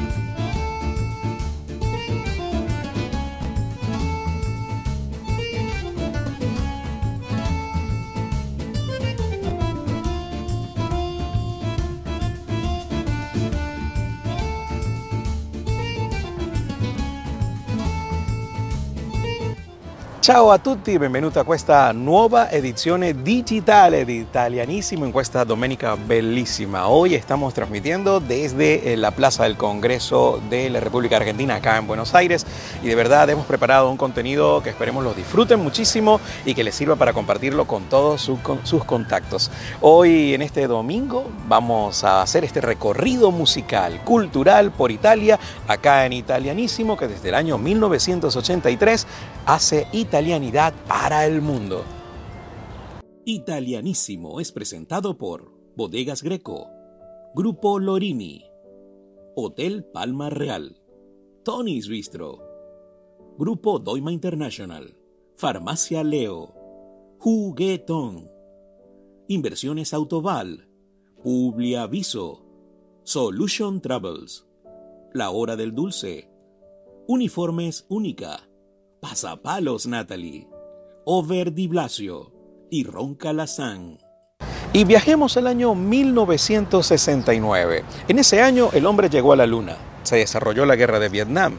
Bye. Ciao a tutti, benvenuti a questa nuova edizione digitale di Italianissimo en questa domenica bellísima. Hoy estamos transmitiendo desde eh, la Plaza del Congreso de la República Argentina acá en Buenos Aires y de verdad hemos preparado un contenido que esperemos lo disfruten muchísimo y que les sirva para compartirlo con todos sus, sus contactos. Hoy en este domingo vamos a hacer este recorrido musical, cultural por Italia, acá en Italianísimo que desde el año 1983 hace italianidad para el mundo. Italianísimo es presentado por Bodegas Greco, Grupo Lorini, Hotel Palma Real, Tony's Bistro, Grupo Doima International, Farmacia Leo, Juguetón, Inversiones Autoval, Publiaviso, Solution Travels, La Hora del Dulce, Uniformes Única, Pasapalos Natalie, Over Di Blasio y Ronca Lazán. Y viajemos al año 1969. En ese año el hombre llegó a la luna, se desarrolló la guerra de Vietnam.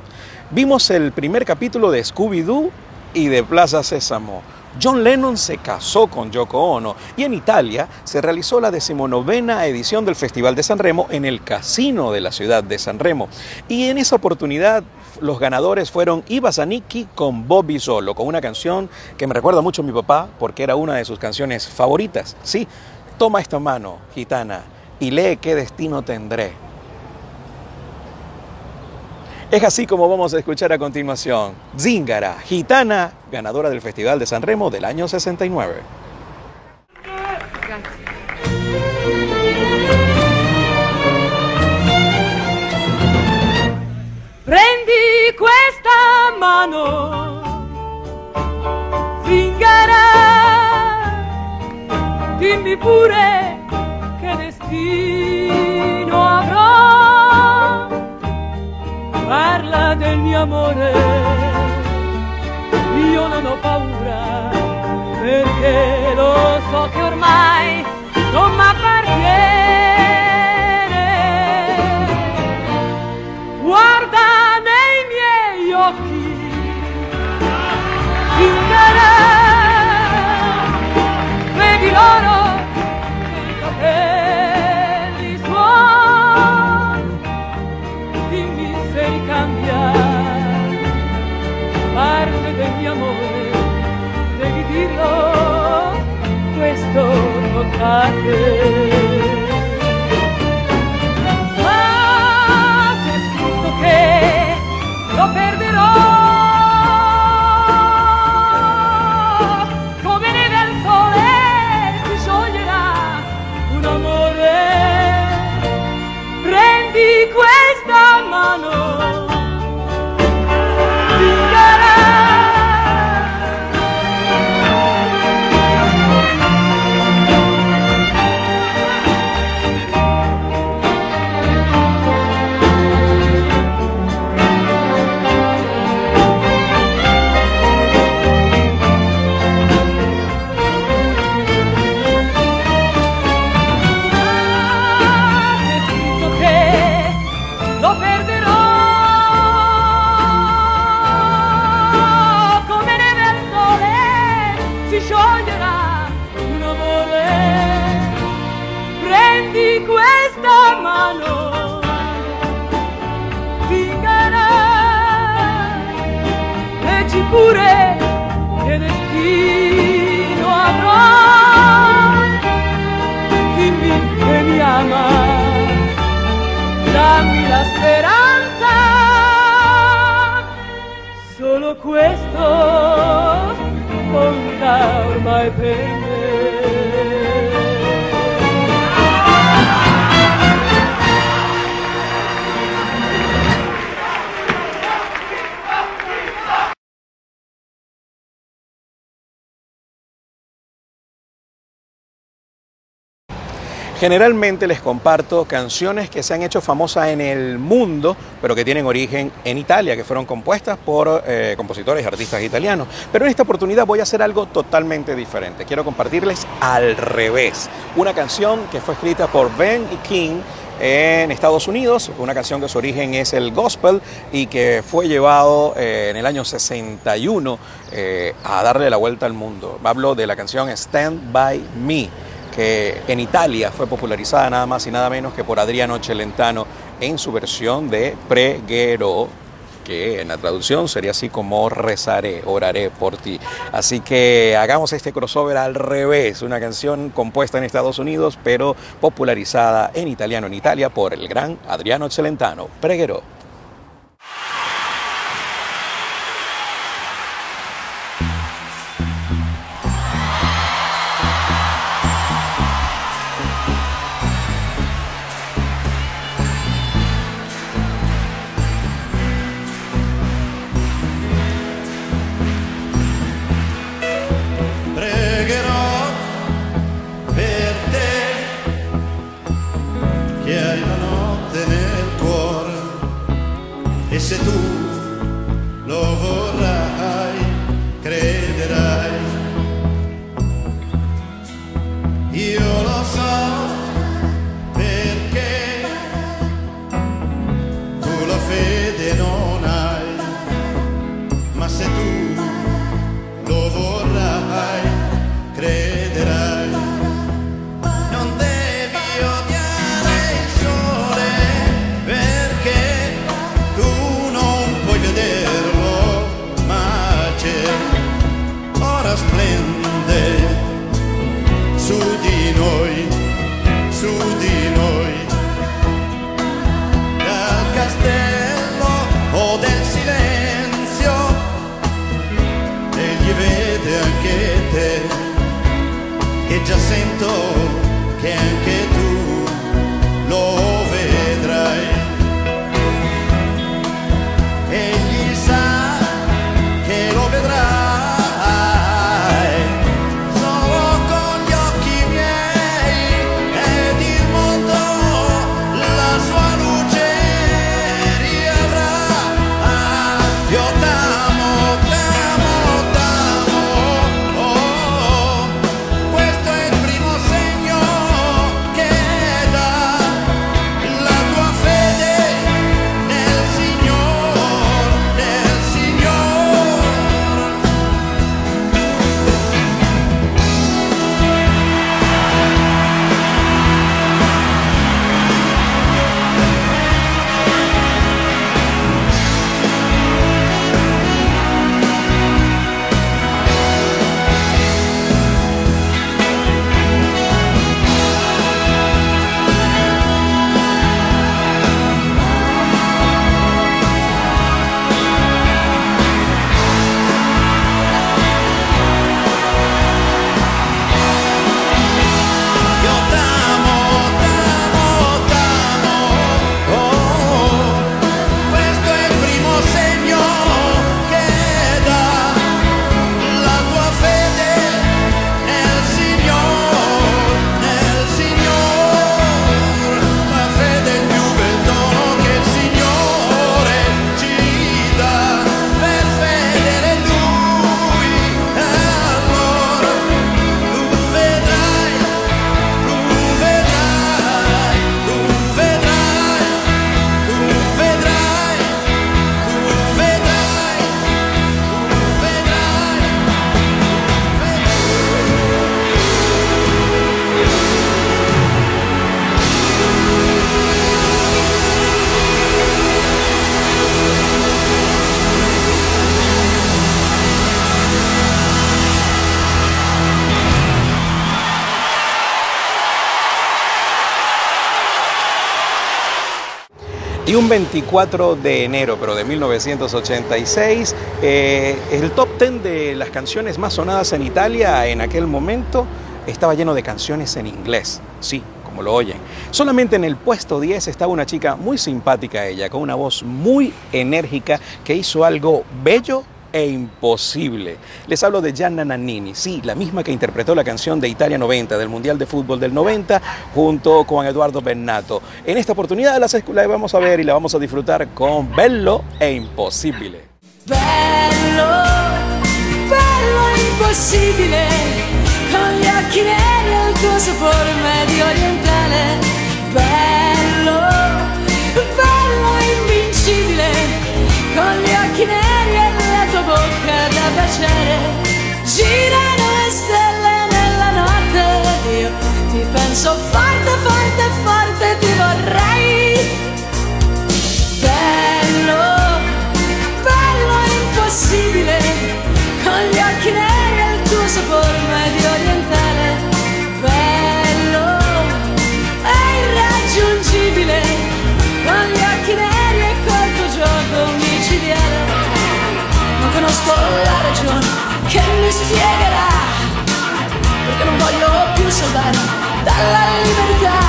Vimos el primer capítulo de Scooby-Doo y de Plaza Sésamo. John Lennon se casó con Yoko Ono y en Italia se realizó la decimonovena edición del Festival de San Remo en el casino de la ciudad de San Remo. Y en esa oportunidad los ganadores fueron Iva Zanicki con Bobby Solo, con una canción que me recuerda mucho a mi papá porque era una de sus canciones favoritas. Sí, toma esta mano, gitana, y lee qué destino tendré. Es así como vamos a escuchar a continuación Zingara, gitana, ganadora del Festival de San Remo del año 69. Prendi questa mano, Zingara, dimmi pure che destino avrò. Parla del mio amore, io non ho paura, perché lo so che ormai non mi appartiene. saber pure che destino avrò. Dimmi che mi ama, dammi la speranza, solo questo conta ormai per me. Generalmente les comparto canciones que se han hecho famosas en el mundo, pero que tienen origen en Italia, que fueron compuestas por eh, compositores y artistas italianos. Pero en esta oportunidad voy a hacer algo totalmente diferente. Quiero compartirles al revés. Una canción que fue escrita por Ben y King en Estados Unidos, una canción que su origen es el gospel y que fue llevado eh, en el año 61 eh, a darle la vuelta al mundo. Hablo de la canción Stand By Me que en Italia fue popularizada nada más y nada menos que por Adriano Celentano en su versión de Preguero, que en la traducción sería así como rezaré, oraré por ti. Así que hagamos este crossover al revés, una canción compuesta en Estados Unidos, pero popularizada en italiano en Italia por el gran Adriano Celentano, Preguero. Y un 24 de enero, pero de 1986, eh, el top 10 de las canciones más sonadas en Italia en aquel momento estaba lleno de canciones en inglés. Sí, como lo oyen. Solamente en el puesto 10 estaba una chica muy simpática ella, con una voz muy enérgica, que hizo algo bello e imposible. Les hablo de Gianna Nannini, sí, la misma que interpretó la canción de Italia 90 del Mundial de Fútbol del 90 junto con Eduardo Bennato. En esta oportunidad la, vamos a ver y la vamos a disfrutar con Bello e Imposible. Bello, bello e impossibile, con e medio baciare. Girano le stelle nella notte, io ti penso forte, spiegherà, perché non voglio più salvarmi dalla libertà.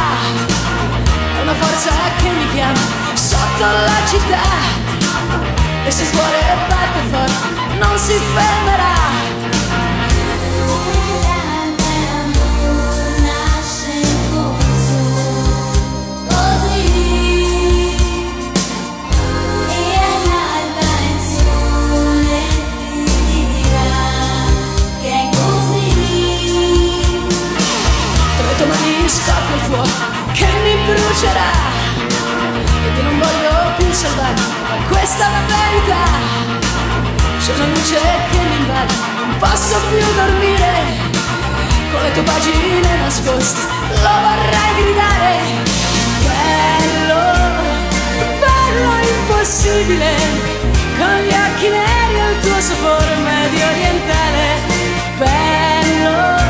È una forza che mi chiama sotto la città e se il cuore batte forte non si fermerà. Mi brucerà e che non voglio più salvarmi ma questa è la verità. C'è una luce che mi invade non posso più dormire. Con le tue pagine nascoste lo vorrei gridare. Bello bello impossibile. Con gli occhi neri il tuo sapore medio orientale. Bello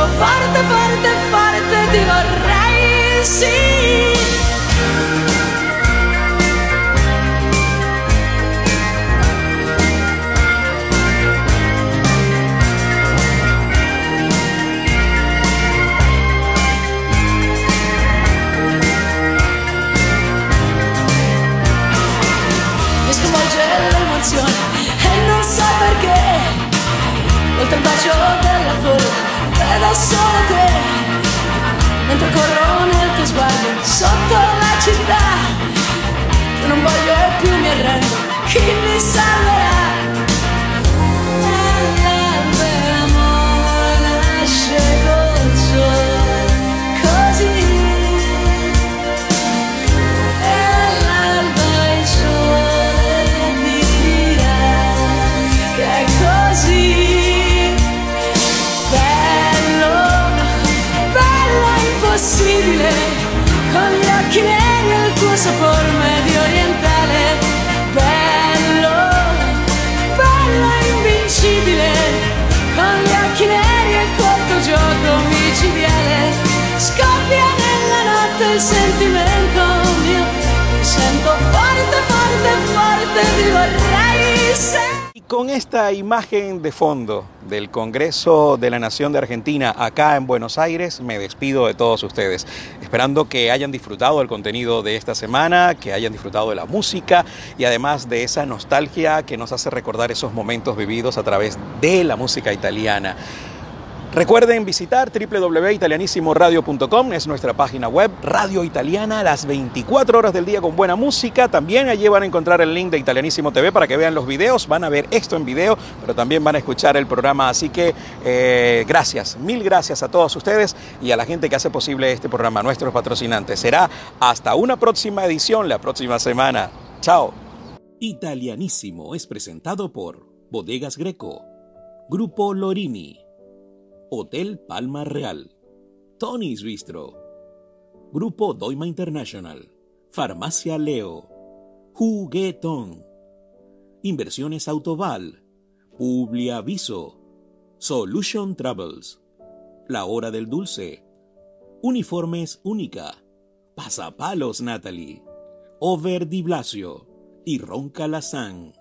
penso forte forte forte ti vorrei sì. L'emozione e non so perché. Oltre il bacio vedo solo te mentre corro nel tuo sguardo sotto la città. Non voglio più mi arrendo. Chi mi salverà notte il sentimento mio forte, forte, forte ti vorrei sempre Y con esta imagen de fondo del Congreso de la Nación de Argentina acá en Buenos Aires, me despido de todos ustedes, esperando que hayan disfrutado del contenido de esta semana, que hayan disfrutado de la música y además de esa nostalgia que nos hace recordar esos momentos vividos a través de la música italiana. Recuerden visitar www.italianissimoradio.com, es nuestra página web, Radio Italiana, las 24 horas del día con buena música. También allí van a encontrar el link de Italianísimo TV para que vean los videos, van a ver esto en video, pero también van a escuchar el programa. Así que eh, gracias, mil gracias a todos ustedes y a la gente que hace posible este programa, nuestros patrocinantes. Será hasta una próxima edición la próxima semana. Chao. Italianísimo es presentado por Bodegas Greco, Grupo Lorini. Hotel Palma Real, Tony's Bistro, Grupo Doima International, Farmacia Leo, Juguetón, Inversiones Autoval, Publiaviso, Solution Travels, La Hora del Dulce, Uniformes Única, Pasapalos Natalie, Over Di Blasio y Ronca Lazán.